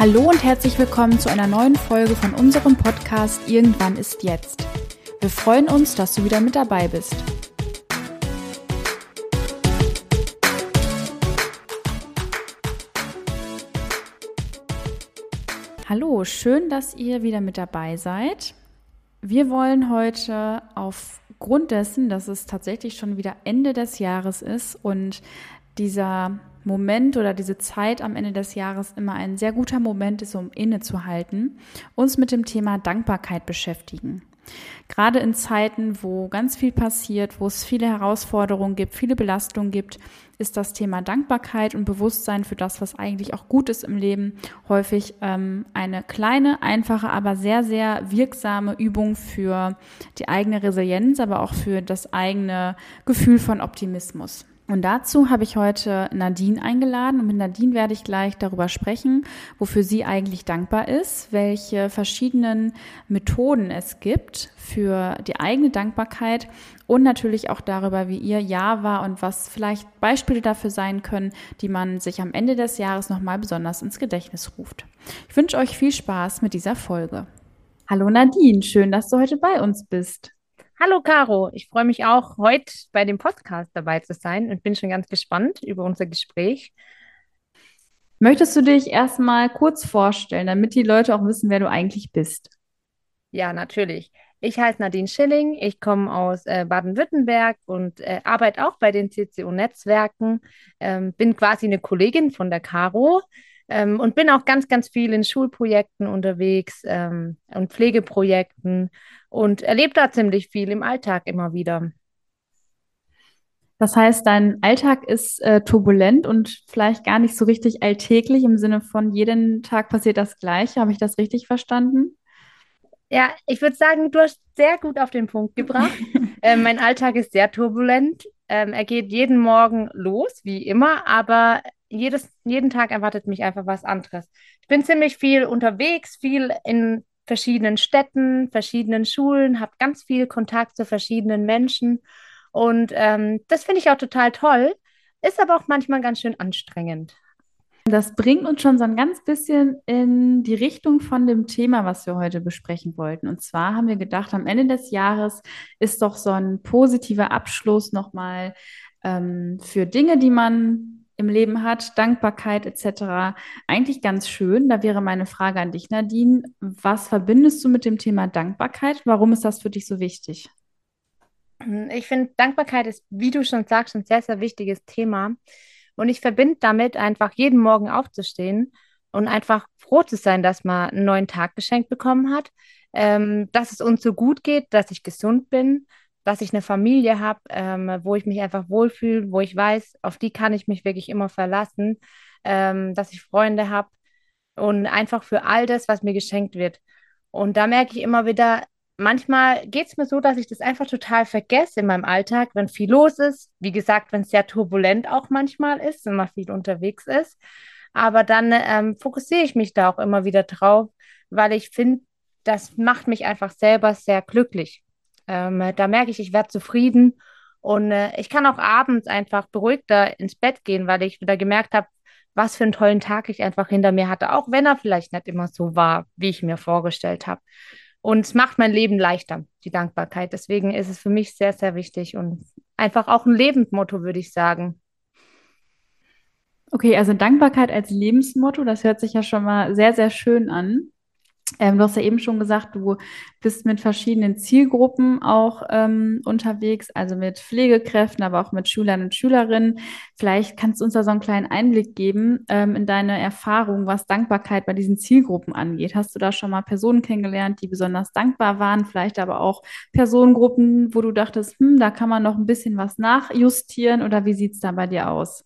Hallo und herzlich willkommen zu einer neuen Folge von unserem Podcast Irgendwann ist jetzt. Wir freuen uns, dass du wieder mit dabei bist. Hallo, schön, dass ihr wieder mit dabei seid. Wir wollen heute aufgrund dessen, dass es tatsächlich schon wieder Ende des Jahres ist und dieser Moment oder diese Zeit am Ende des Jahres immer ein sehr guter Moment ist, um innezuhalten, uns mit dem Thema Dankbarkeit beschäftigen. Gerade in Zeiten, wo ganz viel passiert, wo es viele Herausforderungen gibt, viele Belastungen gibt, ist das Thema Dankbarkeit und Bewusstsein für das, was eigentlich auch gut ist im Leben, häufig ähm, eine kleine, einfache, aber sehr, sehr wirksame Übung für die eigene Resilienz, aber auch für das eigene Gefühl von Optimismus. Und dazu habe ich heute Nadine eingeladen und mit Nadine werde ich gleich darüber sprechen, wofür sie eigentlich dankbar ist, welche verschiedenen Methoden es gibt für die eigene Dankbarkeit und natürlich auch darüber, wie ihr Jahr war und was vielleicht Beispiele dafür sein können, die man sich am Ende des Jahres nochmal besonders ins Gedächtnis ruft. Ich wünsche euch viel Spaß mit dieser Folge. Hallo Nadine, schön, dass du heute bei uns bist. Hallo Caro, ich freue mich auch, heute bei dem Podcast dabei zu sein und bin schon ganz gespannt über unser Gespräch. Möchtest du dich erstmal kurz vorstellen, damit die Leute auch wissen, wer du eigentlich bist? Ja, natürlich. Ich heiße Nadine Schilling, ich komme aus äh, Baden-Württemberg und äh, arbeite auch bei den CCO-Netzwerken, ähm, bin quasi eine Kollegin von der Caro ähm, und bin auch ganz, ganz viel in Schulprojekten unterwegs ähm, und Pflegeprojekten und erlebe da ziemlich viel im Alltag immer wieder. Das heißt, dein Alltag ist äh, turbulent und vielleicht gar nicht so richtig alltäglich im Sinne von jeden Tag passiert das Gleiche. Habe ich das richtig verstanden? Ja, ich würde sagen, du hast sehr gut auf den Punkt gebracht. äh, mein Alltag ist sehr turbulent. Ähm, er geht jeden Morgen los, wie immer, aber jedes, jeden Tag erwartet mich einfach was anderes. Ich bin ziemlich viel unterwegs, viel in verschiedenen Städten, verschiedenen Schulen, habe ganz viel Kontakt zu verschiedenen Menschen. Und ähm, das finde ich auch total toll, ist aber auch manchmal ganz schön anstrengend. Das bringt uns schon so ein ganz bisschen in die Richtung von dem Thema, was wir heute besprechen wollten. Und zwar haben wir gedacht, am Ende des Jahres ist doch so ein positiver Abschluss nochmal ähm, für Dinge, die man im Leben hat, Dankbarkeit etc. Eigentlich ganz schön. Da wäre meine Frage an dich, Nadine. Was verbindest du mit dem Thema Dankbarkeit? Warum ist das für dich so wichtig? Ich finde, Dankbarkeit ist, wie du schon sagst, ein sehr, sehr wichtiges Thema. Und ich verbinde damit einfach jeden Morgen aufzustehen und einfach froh zu sein, dass man einen neuen Tag geschenkt bekommen hat, ähm, dass es uns so gut geht, dass ich gesund bin, dass ich eine Familie habe, ähm, wo ich mich einfach wohlfühle, wo ich weiß, auf die kann ich mich wirklich immer verlassen, ähm, dass ich Freunde habe und einfach für all das, was mir geschenkt wird. Und da merke ich immer wieder, manchmal geht es mir so, dass ich das einfach total vergesse in meinem Alltag, wenn viel los ist. Wie gesagt, wenn es sehr turbulent auch manchmal ist, wenn man viel unterwegs ist. Aber dann ähm, fokussiere ich mich da auch immer wieder drauf, weil ich finde, das macht mich einfach selber sehr glücklich. Ähm, da merke ich, ich werde zufrieden und äh, ich kann auch abends einfach beruhigter ins Bett gehen, weil ich wieder gemerkt habe, was für einen tollen Tag ich einfach hinter mir hatte, auch wenn er vielleicht nicht immer so war, wie ich mir vorgestellt habe. Und es macht mein Leben leichter, die Dankbarkeit. Deswegen ist es für mich sehr, sehr wichtig und einfach auch ein Lebensmotto, würde ich sagen. Okay, also Dankbarkeit als Lebensmotto, das hört sich ja schon mal sehr, sehr schön an. Ähm, du hast ja eben schon gesagt, du bist mit verschiedenen Zielgruppen auch ähm, unterwegs, also mit Pflegekräften, aber auch mit Schülern und Schülerinnen. Vielleicht kannst du uns da so einen kleinen Einblick geben ähm, in deine Erfahrung, was Dankbarkeit bei diesen Zielgruppen angeht. Hast du da schon mal Personen kennengelernt, die besonders dankbar waren, vielleicht aber auch Personengruppen, wo du dachtest, hm, da kann man noch ein bisschen was nachjustieren oder wie sieht es da bei dir aus?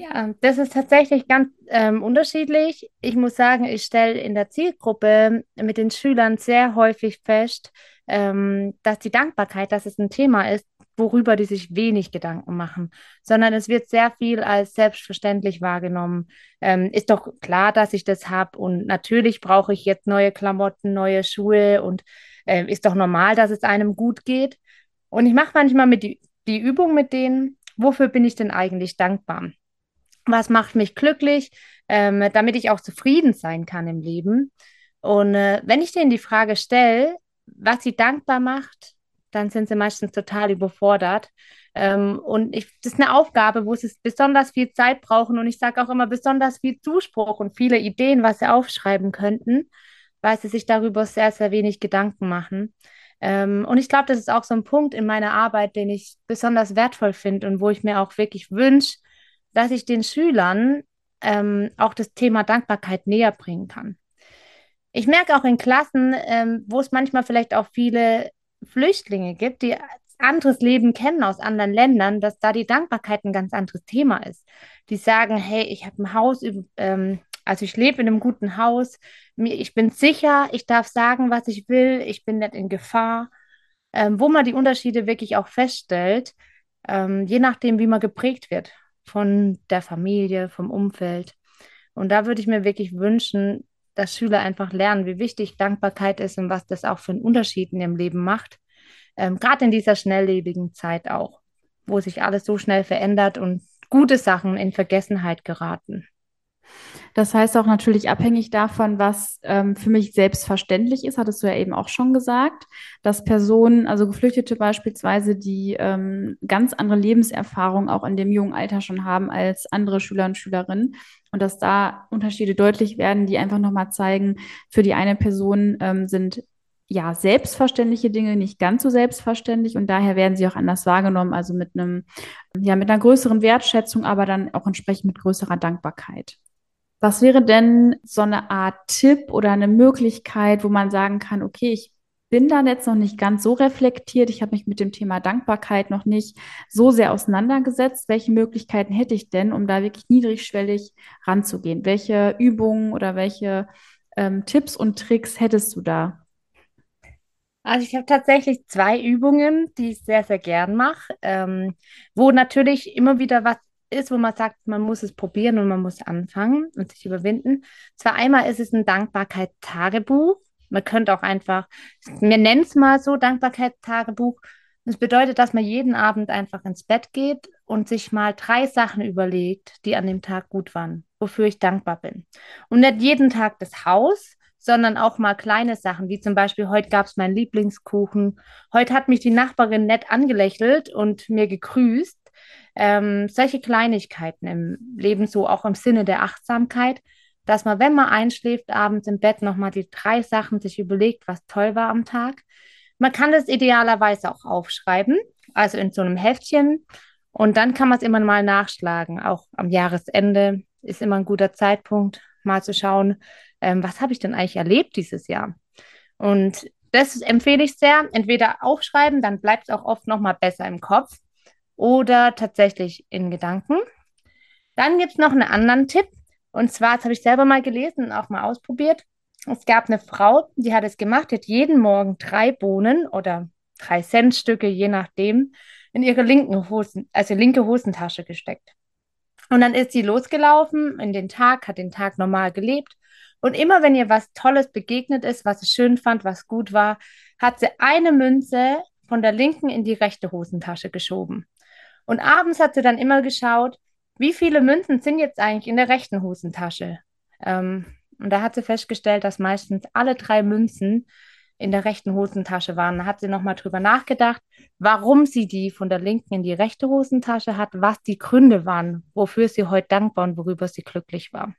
Ja, das ist tatsächlich ganz ähm, unterschiedlich. Ich muss sagen, ich stelle in der Zielgruppe mit den Schülern sehr häufig fest, ähm, dass die Dankbarkeit, dass es ein Thema ist, worüber die sich wenig Gedanken machen, sondern es wird sehr viel als selbstverständlich wahrgenommen. Ähm, ist doch klar, dass ich das habe und natürlich brauche ich jetzt neue Klamotten, neue Schuhe und äh, ist doch normal, dass es einem gut geht. Und ich mache manchmal mit die, die Übung mit denen, wofür bin ich denn eigentlich dankbar? Was macht mich glücklich, ähm, damit ich auch zufrieden sein kann im Leben. Und äh, wenn ich denen die Frage stelle, was sie dankbar macht, dann sind sie meistens total überfordert. Ähm, und ich, das ist eine Aufgabe, wo sie besonders viel Zeit brauchen. Und ich sage auch immer besonders viel Zuspruch und viele Ideen, was sie aufschreiben könnten, weil sie sich darüber sehr, sehr wenig Gedanken machen. Ähm, und ich glaube, das ist auch so ein Punkt in meiner Arbeit, den ich besonders wertvoll finde und wo ich mir auch wirklich wünsche, dass ich den Schülern ähm, auch das Thema Dankbarkeit näher bringen kann. Ich merke auch in Klassen, ähm, wo es manchmal vielleicht auch viele Flüchtlinge gibt, die anderes Leben kennen aus anderen Ländern, dass da die Dankbarkeit ein ganz anderes Thema ist. Die sagen, hey, ich habe ein Haus, ähm, also ich lebe in einem guten Haus, ich bin sicher, ich darf sagen, was ich will, ich bin nicht in Gefahr. Ähm, wo man die Unterschiede wirklich auch feststellt, ähm, je nachdem, wie man geprägt wird von der Familie, vom Umfeld. Und da würde ich mir wirklich wünschen, dass Schüler einfach lernen, wie wichtig Dankbarkeit ist und was das auch für einen Unterschied in ihrem Leben macht. Ähm, Gerade in dieser schnelllebigen Zeit auch, wo sich alles so schnell verändert und gute Sachen in Vergessenheit geraten. Das heißt auch natürlich abhängig davon, was ähm, für mich selbstverständlich ist, hattest du ja eben auch schon gesagt, dass Personen, also Geflüchtete beispielsweise, die ähm, ganz andere Lebenserfahrungen auch in dem jungen Alter schon haben als andere Schüler und Schülerinnen und dass da Unterschiede deutlich werden, die einfach nochmal zeigen, für die eine Person ähm, sind ja, selbstverständliche Dinge nicht ganz so selbstverständlich und daher werden sie auch anders wahrgenommen, also mit einem, ja, mit einer größeren Wertschätzung, aber dann auch entsprechend mit größerer Dankbarkeit. Was wäre denn so eine Art Tipp oder eine Möglichkeit, wo man sagen kann, okay, ich bin da jetzt noch nicht ganz so reflektiert, ich habe mich mit dem Thema Dankbarkeit noch nicht so sehr auseinandergesetzt. Welche Möglichkeiten hätte ich denn, um da wirklich niedrigschwellig ranzugehen? Welche Übungen oder welche ähm, Tipps und Tricks hättest du da? Also ich habe tatsächlich zwei Übungen, die ich sehr, sehr gern mache, ähm, wo natürlich immer wieder was ist, wo man sagt, man muss es probieren und man muss anfangen und sich überwinden. Zwar einmal ist es ein Dankbarkeit-Tagebuch. Man könnte auch einfach, wir nennen es mal so, Dankbarkeit-Tagebuch. Das bedeutet, dass man jeden Abend einfach ins Bett geht und sich mal drei Sachen überlegt, die an dem Tag gut waren, wofür ich dankbar bin. Und nicht jeden Tag das Haus, sondern auch mal kleine Sachen, wie zum Beispiel, heute gab es meinen Lieblingskuchen, heute hat mich die Nachbarin nett angelächelt und mir gegrüßt. Ähm, solche Kleinigkeiten im Leben, so auch im Sinne der Achtsamkeit, dass man, wenn man einschläft, abends im Bett nochmal die drei Sachen sich überlegt, was toll war am Tag. Man kann das idealerweise auch aufschreiben, also in so einem Heftchen. Und dann kann man es immer mal nachschlagen. Auch am Jahresende ist immer ein guter Zeitpunkt, mal zu schauen, ähm, was habe ich denn eigentlich erlebt dieses Jahr? Und das empfehle ich sehr. Entweder aufschreiben, dann bleibt es auch oft nochmal besser im Kopf oder tatsächlich in Gedanken. Dann gibt es noch einen anderen Tipp. Und zwar, das habe ich selber mal gelesen und auch mal ausprobiert. Es gab eine Frau, die hat es gemacht, die hat jeden Morgen drei Bohnen oder drei Centstücke, je nachdem, in ihre linken Hosen, also linke Hosentasche gesteckt. Und dann ist sie losgelaufen in den Tag, hat den Tag normal gelebt. Und immer wenn ihr was Tolles begegnet ist, was sie schön fand, was gut war, hat sie eine Münze von der linken in die rechte Hosentasche geschoben. Und abends hat sie dann immer geschaut, wie viele Münzen sind jetzt eigentlich in der rechten Hosentasche. Ähm, und da hat sie festgestellt, dass meistens alle drei Münzen in der rechten Hosentasche waren. Da hat sie nochmal drüber nachgedacht, warum sie die von der linken in die rechte Hosentasche hat, was die Gründe waren, wofür sie heute dankbar und worüber sie glücklich war.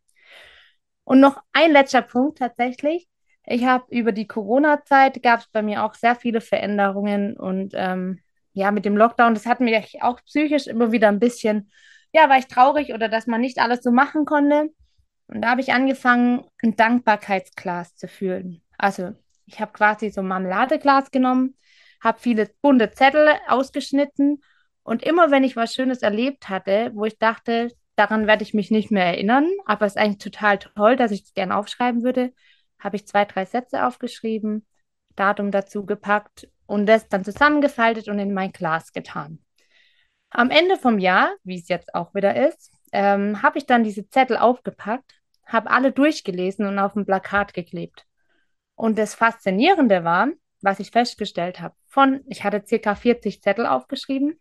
Und noch ein letzter Punkt tatsächlich. Ich habe über die Corona-Zeit gab es bei mir auch sehr viele Veränderungen und ähm, ja, mit dem Lockdown, das hat mich auch psychisch immer wieder ein bisschen, ja, war ich traurig oder dass man nicht alles so machen konnte. Und da habe ich angefangen, ein Dankbarkeitsglas zu fühlen. Also ich habe quasi so ein Marmeladeglas genommen, habe viele bunte Zettel ausgeschnitten und immer wenn ich was Schönes erlebt hatte, wo ich dachte, daran werde ich mich nicht mehr erinnern, aber es ist eigentlich total toll, dass ich es gerne aufschreiben würde, habe ich zwei, drei Sätze aufgeschrieben, Datum dazu gepackt und das dann zusammengefaltet und in mein Glas getan. Am Ende vom Jahr, wie es jetzt auch wieder ist, ähm, habe ich dann diese Zettel aufgepackt, habe alle durchgelesen und auf ein Plakat geklebt. Und das Faszinierende war, was ich festgestellt habe, von, ich hatte circa 40 Zettel aufgeschrieben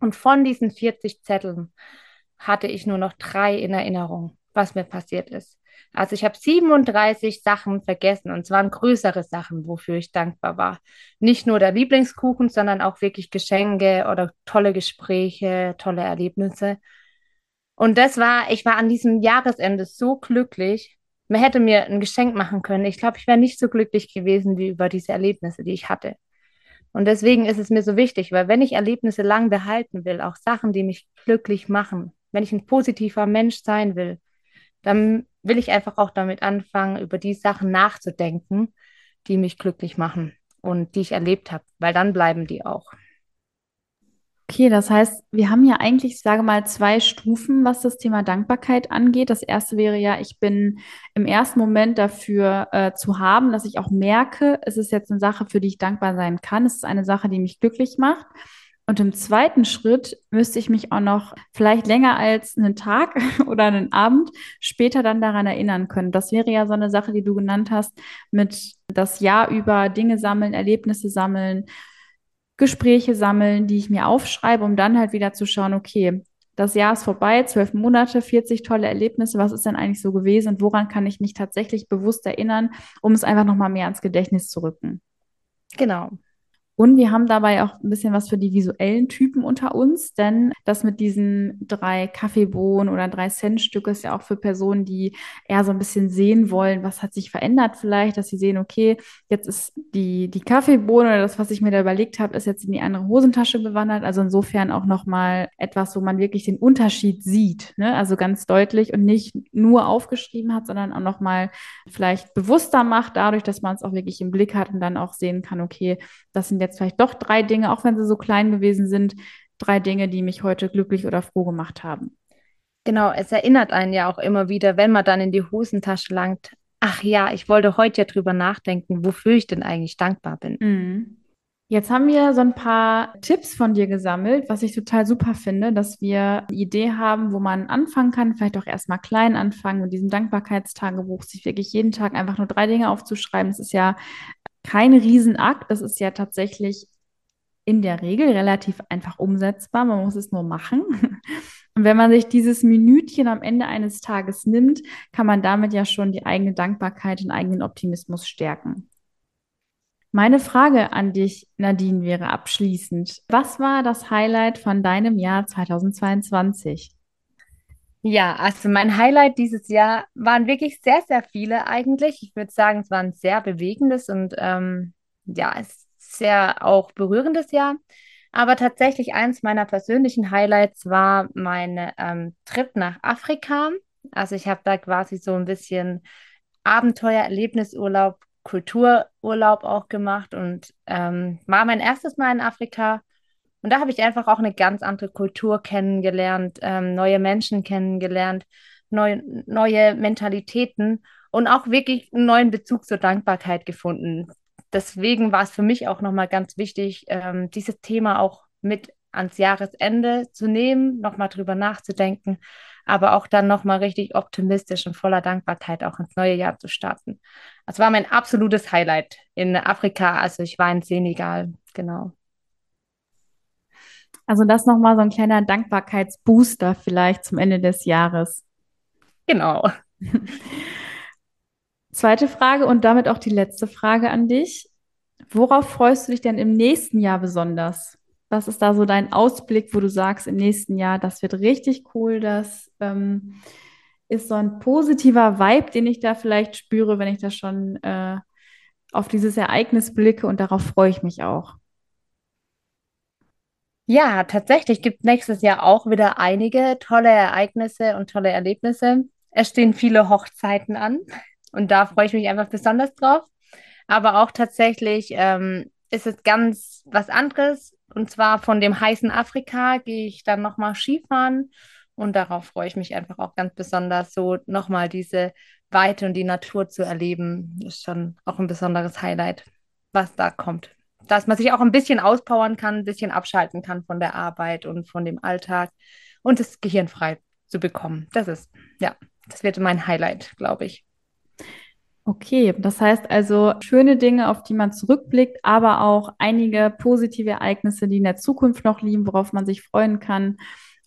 und von diesen 40 Zetteln hatte ich nur noch drei in Erinnerung, was mir passiert ist. Also ich habe 37 Sachen vergessen und zwar größere Sachen, wofür ich dankbar war. Nicht nur der Lieblingskuchen, sondern auch wirklich Geschenke oder tolle Gespräche, tolle Erlebnisse. Und das war, ich war an diesem Jahresende so glücklich. Man hätte mir ein Geschenk machen können. Ich glaube, ich wäre nicht so glücklich gewesen wie über diese Erlebnisse, die ich hatte. Und deswegen ist es mir so wichtig, weil wenn ich Erlebnisse lang behalten will, auch Sachen, die mich glücklich machen, wenn ich ein positiver Mensch sein will, dann will ich einfach auch damit anfangen, über die Sachen nachzudenken, die mich glücklich machen und die ich erlebt habe, weil dann bleiben die auch. Okay, das heißt, wir haben ja eigentlich, ich sage mal, zwei Stufen, was das Thema Dankbarkeit angeht. Das erste wäre ja, ich bin im ersten Moment dafür äh, zu haben, dass ich auch merke, es ist jetzt eine Sache, für die ich dankbar sein kann. Es ist eine Sache, die mich glücklich macht. Und im zweiten Schritt müsste ich mich auch noch vielleicht länger als einen Tag oder einen Abend später dann daran erinnern können. Das wäre ja so eine Sache, die du genannt hast, mit das Jahr über Dinge sammeln, Erlebnisse sammeln, Gespräche sammeln, die ich mir aufschreibe, um dann halt wieder zu schauen, okay, das Jahr ist vorbei, zwölf Monate, 40 tolle Erlebnisse, was ist denn eigentlich so gewesen und woran kann ich mich tatsächlich bewusst erinnern, um es einfach nochmal mehr ans Gedächtnis zu rücken. Genau. Und wir haben dabei auch ein bisschen was für die visuellen Typen unter uns, denn das mit diesen drei Kaffeebohnen oder drei Cent Stücke ist ja auch für Personen, die eher so ein bisschen sehen wollen, was hat sich verändert vielleicht, dass sie sehen, okay, jetzt ist die, die Kaffeebohne oder das, was ich mir da überlegt habe, ist jetzt in die andere Hosentasche gewandert. Also insofern auch nochmal etwas, wo man wirklich den Unterschied sieht, ne? also ganz deutlich und nicht nur aufgeschrieben hat, sondern auch nochmal vielleicht bewusster macht, dadurch, dass man es auch wirklich im Blick hat und dann auch sehen kann, okay, das sind jetzt vielleicht doch drei Dinge, auch wenn sie so klein gewesen sind, drei Dinge, die mich heute glücklich oder froh gemacht haben. Genau, es erinnert einen ja auch immer wieder, wenn man dann in die Hosentasche langt, ach ja, ich wollte heute ja drüber nachdenken, wofür ich denn eigentlich dankbar bin. Mhm. Jetzt haben wir so ein paar Tipps von dir gesammelt, was ich total super finde, dass wir eine Idee haben, wo man anfangen kann, vielleicht auch erstmal klein anfangen mit diesem Dankbarkeitstagebuch, sich wirklich jeden Tag einfach nur drei Dinge aufzuschreiben. Es ist ja kein Riesenakt. Das ist ja tatsächlich in der Regel relativ einfach umsetzbar. Man muss es nur machen. Und wenn man sich dieses Minütchen am Ende eines Tages nimmt, kann man damit ja schon die eigene Dankbarkeit und eigenen Optimismus stärken. Meine Frage an dich, Nadine, wäre abschließend. Was war das Highlight von deinem Jahr 2022? Ja, also mein Highlight dieses Jahr waren wirklich sehr, sehr viele eigentlich. Ich würde sagen, es war ein sehr bewegendes und ähm, ja, sehr auch berührendes Jahr. Aber tatsächlich eins meiner persönlichen Highlights war mein ähm, Trip nach Afrika. Also ich habe da quasi so ein bisschen Abenteuer, Erlebnisurlaub, Kultururlaub auch gemacht und ähm, war mein erstes Mal in Afrika und da habe ich einfach auch eine ganz andere Kultur kennengelernt, ähm, neue Menschen kennengelernt, neue, neue Mentalitäten und auch wirklich einen neuen Bezug zur Dankbarkeit gefunden. Deswegen war es für mich auch nochmal ganz wichtig, ähm, dieses Thema auch mit ans Jahresende zu nehmen, nochmal drüber nachzudenken, aber auch dann nochmal richtig optimistisch und voller Dankbarkeit auch ins neue Jahr zu starten. Das war mein absolutes Highlight in Afrika. Also ich war in Senegal, genau. Also das nochmal so ein kleiner Dankbarkeitsbooster vielleicht zum Ende des Jahres. Genau. Zweite Frage und damit auch die letzte Frage an dich. Worauf freust du dich denn im nächsten Jahr besonders? Was ist da so dein Ausblick, wo du sagst, im nächsten Jahr, das wird richtig cool, das ähm, ist so ein positiver Vibe, den ich da vielleicht spüre, wenn ich da schon äh, auf dieses Ereignis blicke und darauf freue ich mich auch. Ja, tatsächlich gibt nächstes Jahr auch wieder einige tolle Ereignisse und tolle Erlebnisse. Es stehen viele Hochzeiten an und da freue ich mich einfach besonders drauf. Aber auch tatsächlich ähm, ist es ganz was anderes. Und zwar von dem heißen Afrika gehe ich dann nochmal Skifahren und darauf freue ich mich einfach auch ganz besonders, so nochmal diese Weite und die Natur zu erleben. Ist schon auch ein besonderes Highlight, was da kommt dass man sich auch ein bisschen auspowern kann, ein bisschen abschalten kann von der Arbeit und von dem Alltag und das Gehirn frei zu bekommen. Das ist, ja, das wird mein Highlight, glaube ich. Okay, das heißt also schöne Dinge, auf die man zurückblickt, aber auch einige positive Ereignisse, die in der Zukunft noch liegen, worauf man sich freuen kann.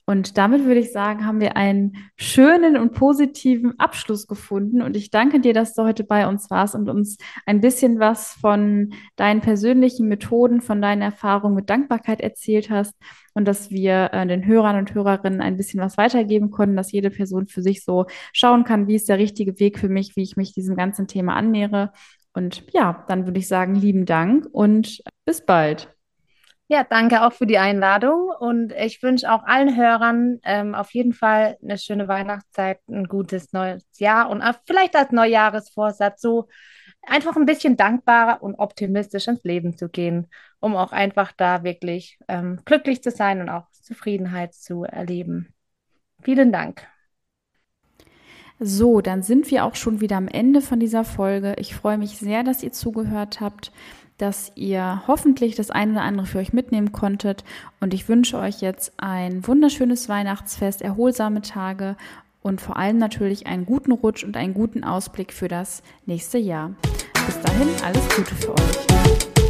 Und damit würde ich sagen, haben wir einen schönen und positiven Abschluss gefunden. Und ich danke dir, dass du heute bei uns warst und uns ein bisschen was von deinen persönlichen Methoden, von deinen Erfahrungen mit Dankbarkeit erzählt hast und dass wir äh, den Hörern und Hörerinnen ein bisschen was weitergeben konnten, dass jede Person für sich so schauen kann, wie ist der richtige Weg für mich, wie ich mich diesem ganzen Thema annähere. Und ja, dann würde ich sagen, lieben Dank und bis bald. Ja, danke auch für die Einladung und ich wünsche auch allen Hörern ähm, auf jeden Fall eine schöne Weihnachtszeit, ein gutes neues Jahr und vielleicht als Neujahresvorsatz so einfach ein bisschen dankbarer und optimistisch ins Leben zu gehen, um auch einfach da wirklich ähm, glücklich zu sein und auch Zufriedenheit zu erleben. Vielen Dank. So, dann sind wir auch schon wieder am Ende von dieser Folge. Ich freue mich sehr, dass ihr zugehört habt dass ihr hoffentlich das eine oder andere für euch mitnehmen konntet. Und ich wünsche euch jetzt ein wunderschönes Weihnachtsfest, erholsame Tage und vor allem natürlich einen guten Rutsch und einen guten Ausblick für das nächste Jahr. Bis dahin alles Gute für euch.